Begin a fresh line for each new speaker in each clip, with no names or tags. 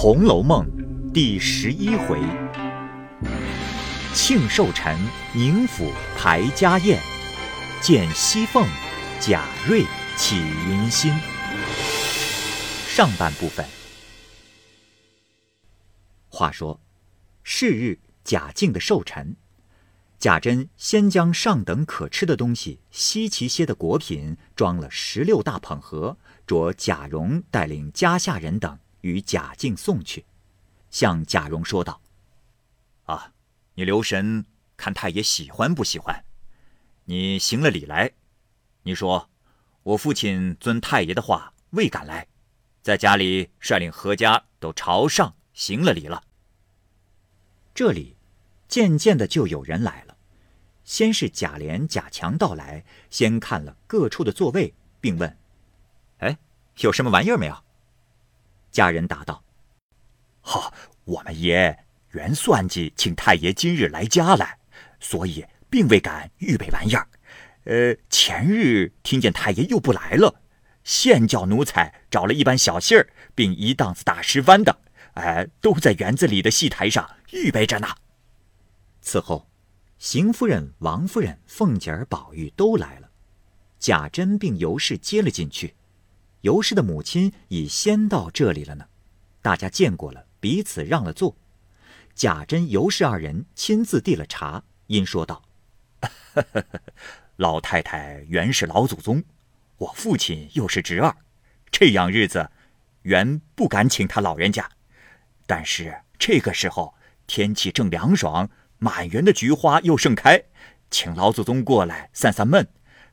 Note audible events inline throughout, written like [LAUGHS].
红楼梦》第十一回：庆寿辰宁府排家宴，见西凤贾瑞起淫心。上半部分。话说，是日贾敬的寿辰，贾珍先将上等可吃的东西、稀奇些的果品装了十六大捧盒，着贾蓉带领家下人等。与贾敬送去，向贾蓉说道：“啊，你留神看太爷喜欢不喜欢？你行了礼来，你说我父亲遵太爷的话未敢来，在家里率领何家都朝上行了礼了。这里渐渐的就有人来了，先是贾琏、贾强到来，先看了各处的座位，并问：‘哎，有什么玩意儿没有？’”家人答道：“
哈，我们爷原算计请太爷今日来家来，所以并未敢预备玩意儿。呃，前日听见太爷又不来了，现叫奴才找了一班小戏儿，并一档子大师班的，哎，都在园子里的戏台上预备着呢。”
此后，邢夫人、王夫人、凤姐儿、宝玉都来了，贾珍并尤氏接了进去。尤氏的母亲已先到这里了呢，大家见过了，彼此让了座。贾珍、尤氏二人亲自递了茶，因说道：“
老太太原是老祖宗，我父亲又是侄儿，这样日子，原不敢请他老人家。但是这个时候天气正凉爽，满园的菊花又盛开，请老祖宗过来散散闷，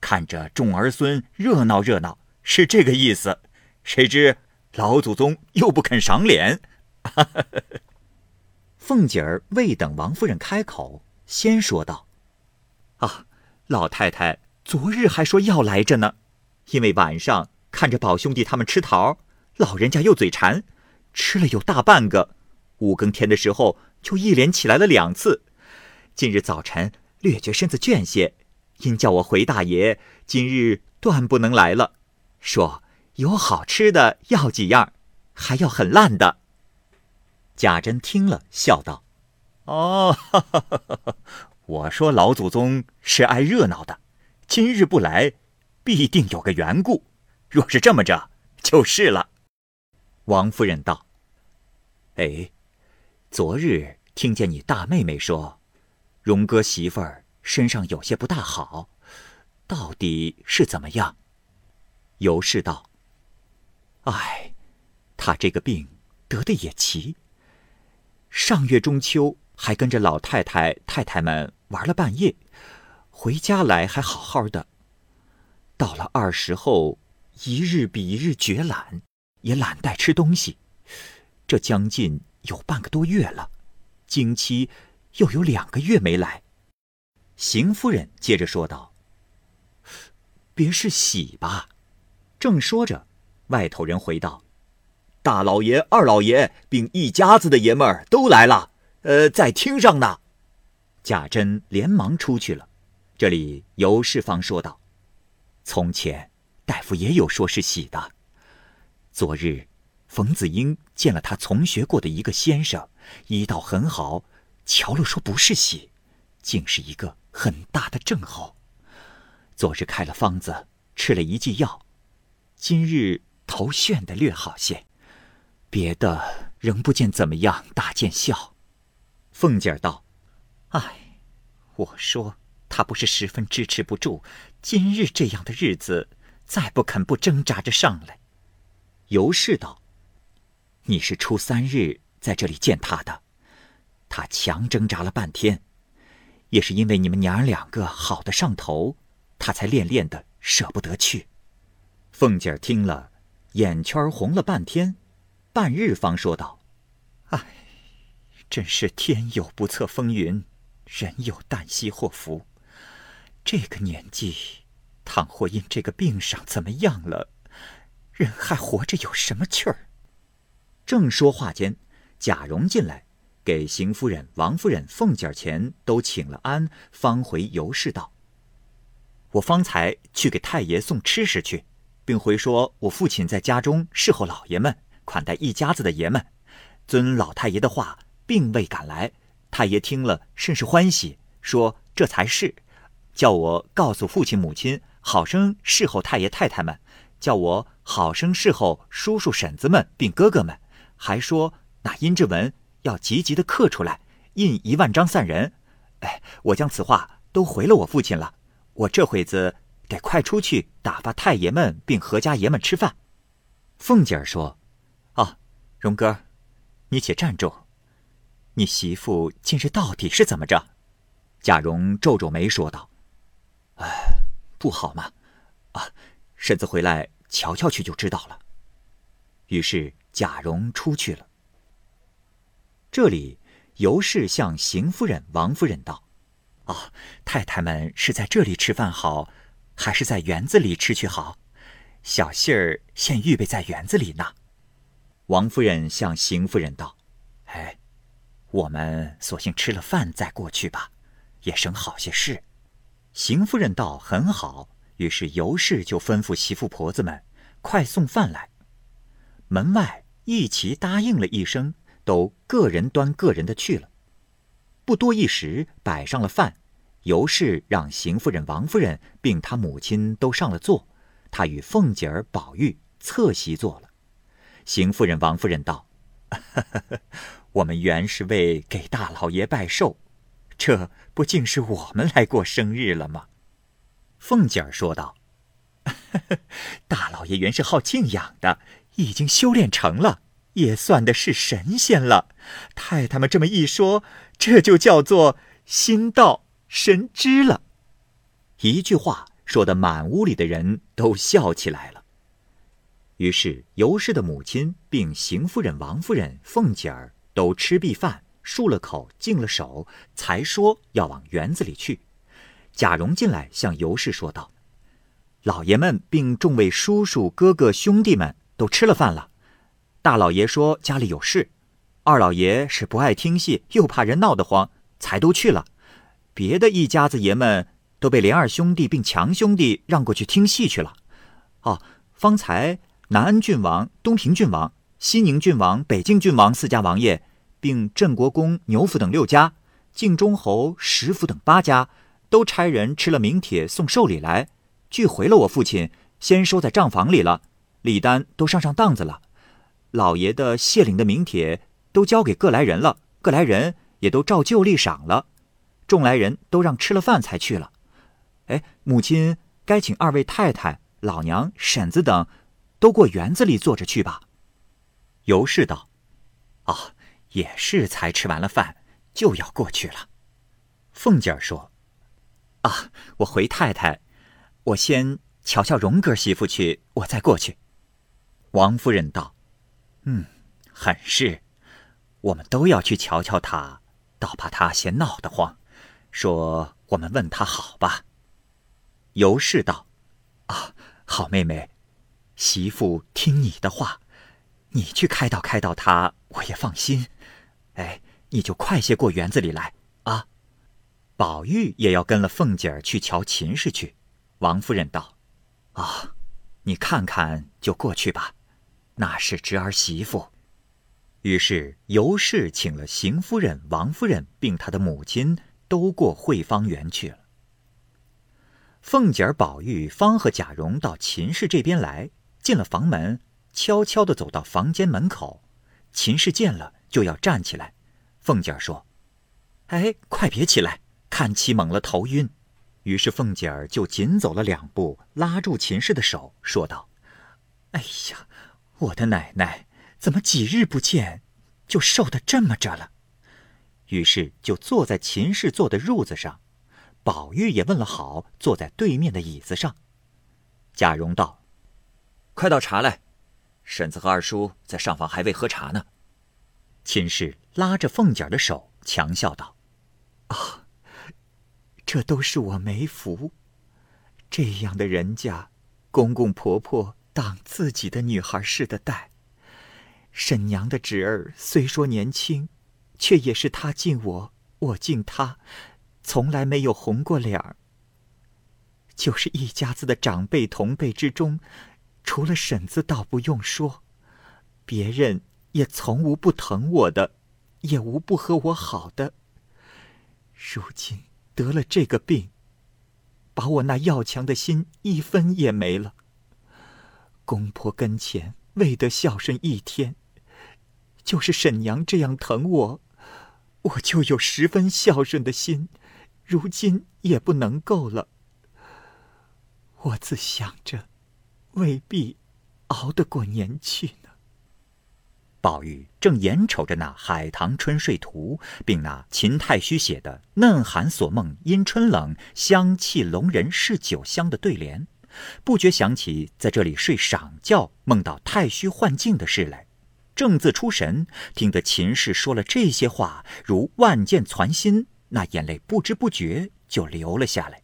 看着众儿孙热闹热闹。”是这个意思，谁知老祖宗又不肯赏脸。[LAUGHS]
凤姐儿未等王夫人开口，先说道：“啊，老太太昨日还说要来着呢，因为晚上看着宝兄弟他们吃桃，老人家又嘴馋，吃了有大半个。五更天的时候就一连起来了两次。今日早晨略觉身子倦些，因叫我回大爷，今日断不能来了。”说有好吃的要几样，还要很烂的。贾珍听了，笑道：“
哦，我说老祖宗是爱热闹的，今日不来，必定有个缘故。若是这么着，就是了。”
王夫人道：“哎，昨日听见你大妹妹说，荣哥媳妇儿身上有些不大好，到底是怎么样？”尤氏道：“哎，他这个病得的也奇。上月中秋还跟着老太太、太太们玩了半夜，回家来还好好的。到了二十后，一日比一日觉懒，也懒带吃东西。这将近有半个多月了，经期又有两个月没来。”邢夫人接着说道：“别是喜吧？”正说着，外头人回道：“
大老爷、二老爷，并一家子的爷们儿都来了，呃，在厅上呢。”
贾珍连忙出去了。这里尤氏方说道：“从前大夫也有说是喜的。昨日冯子英见了他从学过的一个先生，医道很好，瞧了说不是喜，竟是一个很大的症候。昨日开了方子，吃了一剂药。”今日头眩的略好些，别的仍不见怎么样大见效。凤姐儿道：“哎，我说他不是十分支持不住，今日这样的日子，再不肯不挣扎着上来。”尤氏道：“你是初三日在这里见他的，他强挣扎了半天，也是因为你们娘儿两个好的上头，他才恋恋的舍不得去。”凤姐儿听了，眼圈红了半天，半日方说道：“唉，真是天有不测风云，人有旦夕祸福。这个年纪，倘或因这个病上怎么样了，人还活着有什么趣儿？”正说话间，贾蓉进来，给邢夫人、王夫人、凤姐儿钱都请了安，方回尤氏道：“我方才去给太爷送吃食去。”并回说：“我父亲在家中侍候老爷们，款待一家子的爷们。遵老太爷的话，并未赶来。太爷听了，甚是欢喜，说这才是，叫我告诉父亲母亲，好生侍候太爷太太们，叫我好生侍候叔叔婶子们并哥哥们，还说那殷志文要急急的刻出来，印一万张散人。哎，我将此话都回了我父亲了。我这会子得快出去打发太爷们并何家爷们吃饭。凤姐儿说：“啊，荣哥，你且站住。你媳妇今日到底是怎么着？”贾蓉皱皱眉说道：“哎，不好嘛！啊，婶子回来瞧瞧去就知道了。”于是贾蓉出去了。这里尤氏向邢夫人、王夫人道：“啊，太太们是在这里吃饭好，还是在园子里吃去好？”小杏儿现预备在园子里呢。王夫人向邢夫人道：“哎，我们索性吃了饭再过去吧，也省好些事。”邢夫人道：“很好。”于是尤氏就吩咐媳妇婆子们快送饭来。门外一齐答应了一声，都个人端个人的去了。不多一时，摆上了饭，尤氏让邢夫人、王夫人并她母亲都上了座。她与凤姐儿、宝玉侧席坐了。邢夫人、王夫人道：“ [LAUGHS] 我们原是为给大老爷拜寿，这不竟是我们来过生日了吗？”凤姐儿说道：“ [LAUGHS] 大老爷原是好静养的，已经修炼成了，也算的是神仙了。太太们这么一说，这就叫做心到神知了。一句话。”说的满屋里的人都笑起来了。于是尤氏的母亲并邢夫人、王夫人、凤姐儿都吃毕饭，漱了口，净了手，才说要往园子里去。贾蓉进来向尤氏说道：“老爷们并众位叔叔、哥哥、兄弟们都吃了饭了。大老爷说家里有事，二老爷是不爱听戏，又怕人闹得慌，才都去了。别的一家子爷们。”都被连二兄弟并强兄弟让过去听戏去了。哦，方才南安郡王、东平郡王、西宁郡王、北境郡王四家王爷，并镇国公、牛府等六家，晋中侯、石府等八家，都差人吃了名帖送寿礼来，拒回了我父亲，先收在账房里了。礼单都上上当子了。老爷的谢领的名帖都交给各来人了，各来人也都照旧例赏了。众来人都让吃了饭才去了。哎，母亲该请二位太太、老娘、婶子等，都过园子里坐着去吧。尤氏道：“哦，也是才吃完了饭，就要过去了。”凤姐儿说：“啊，我回太太，我先瞧瞧荣哥媳妇去，我再过去。”王夫人道：“嗯，很是，我们都要去瞧瞧他，倒怕他嫌闹得慌，说我们问他好吧。”尤氏道：“啊，好妹妹，媳妇听你的话，你去开导开导他，我也放心。哎，你就快些过园子里来啊。”宝玉也要跟了凤姐儿去瞧秦氏去。王夫人道：“啊，你看看就过去吧，那是侄儿媳妇。”于是尤氏请了邢夫人、王夫人并她的母亲都过惠芳园去了。凤姐儿、宝玉方和贾蓉到秦氏这边来，进了房门，悄悄地走到房间门口。秦氏见了，就要站起来。凤姐儿说：“哎，快别起来，看起猛了头晕。”于是凤姐儿就紧走了两步，拉住秦氏的手，说道：“哎呀，我的奶奶，怎么几日不见，就瘦得这么着了？”于是就坐在秦氏坐的褥子上。宝玉也问了好，坐在对面的椅子上。贾蓉道：“快倒茶来，婶子和二叔在上房还未喝茶呢。”秦氏拉着凤姐的手，强笑道：“啊，这都是我没福。这样的人家，公公婆婆当自己的女孩似的待。婶娘的侄儿虽说年轻，却也是他敬我，我敬他。”从来没有红过脸儿。就是一家子的长辈同辈之中，除了婶子倒不用说，别人也从无不疼我的，也无不和我好的。如今得了这个病，把我那要强的心一分也没了。公婆跟前未得孝顺一天，就是婶娘这样疼我，我就有十分孝顺的心，如今也不能够了。我自想着，未必熬得过年去呢。
宝玉正眼瞅着那《海棠春睡图》，并那秦太虚写的“嫩寒所梦因春冷，香气笼人是酒香”的对联，不觉想起在这里睡晌觉，梦到太虚幻境的事来，正自出神，听得秦氏说了这些话，如万箭攒心，那眼泪不知不觉就流了下来。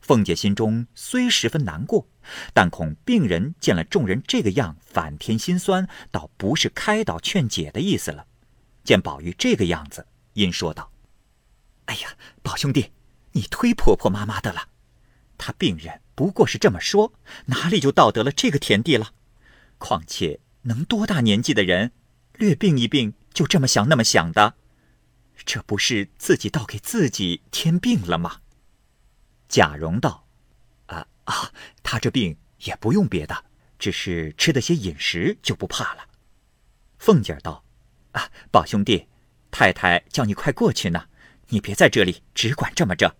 凤姐心中虽十分难过，但恐病人见了众人这个样，反添心酸，倒不是开导劝解的意思了。见宝玉这个样子，因说道：“
哎呀，宝兄弟，你忒婆婆妈妈的了。他病人不过是这么说，哪里就道得了这个田地了？况且能多大年纪的人，略病一病就这么想那么想的，这不是自己倒给自己添病了吗？”
贾蓉道：“啊啊，他这病也不用别的，只是吃的些饮食就不怕了。”
凤姐道：“啊，宝兄弟，太太叫你快过去呢，你别在这里只管这么着，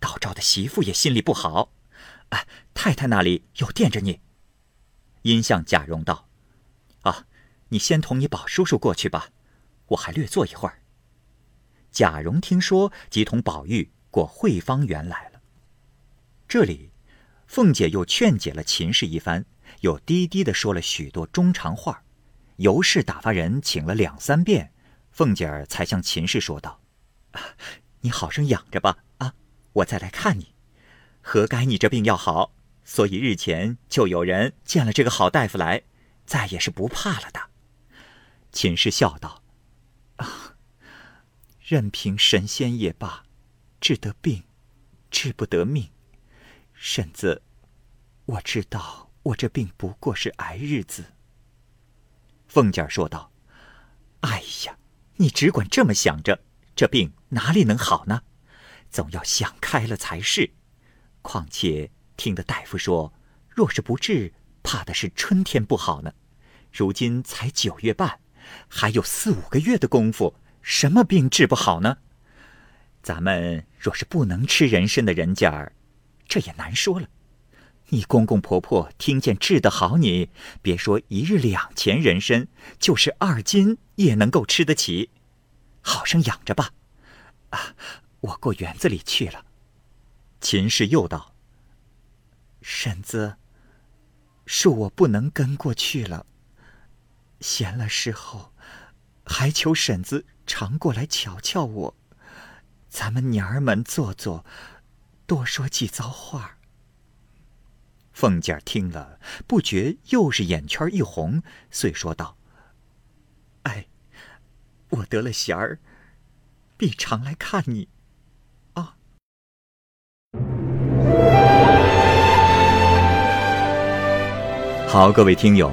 倒招的媳妇也心里不好。啊，太太那里有惦着你。”
因向贾蓉道：“，
你先同你宝叔叔过去吧，我还略坐一会儿。”
贾蓉听说，即同宝玉过惠芳园来了。这里，凤姐又劝解了秦氏一番，又低低的说了许多中长话，尤氏打发人请了两三遍，凤姐儿才向秦氏说道：“
你好生养着吧，啊，我再来看你。何该你这病要好，所以日前就有人见了这个好大夫来，再也是不怕了的。”
秦氏笑道：“
啊，任凭神仙也罢，治得病，治不得命。”婶子，我知道我这病不过是挨日子。
凤姐说道：“
哎呀，你只管这么想着，这病哪里能好呢？总要想开了才是。况且听得大夫说，若是不治，怕的是春天不好呢。如今才九月半，还有四五个月的功夫，什么病治不好呢？咱们若是不能吃人参的人家儿。”这也难说了，你公公婆婆听见治得好，你别说一日两钱人参，就是二斤也能够吃得起，好生养着吧。啊，我过园子里去了。
秦氏又道：“
婶子，恕我不能跟过去了。闲了时候，还求婶子常过来瞧瞧我，咱们娘儿们坐坐。”多说几遭话。
凤姐儿听了，不觉又是眼圈一红，遂说道：“
哎，我得了闲儿，必常来看你。”啊。
好，各位听友，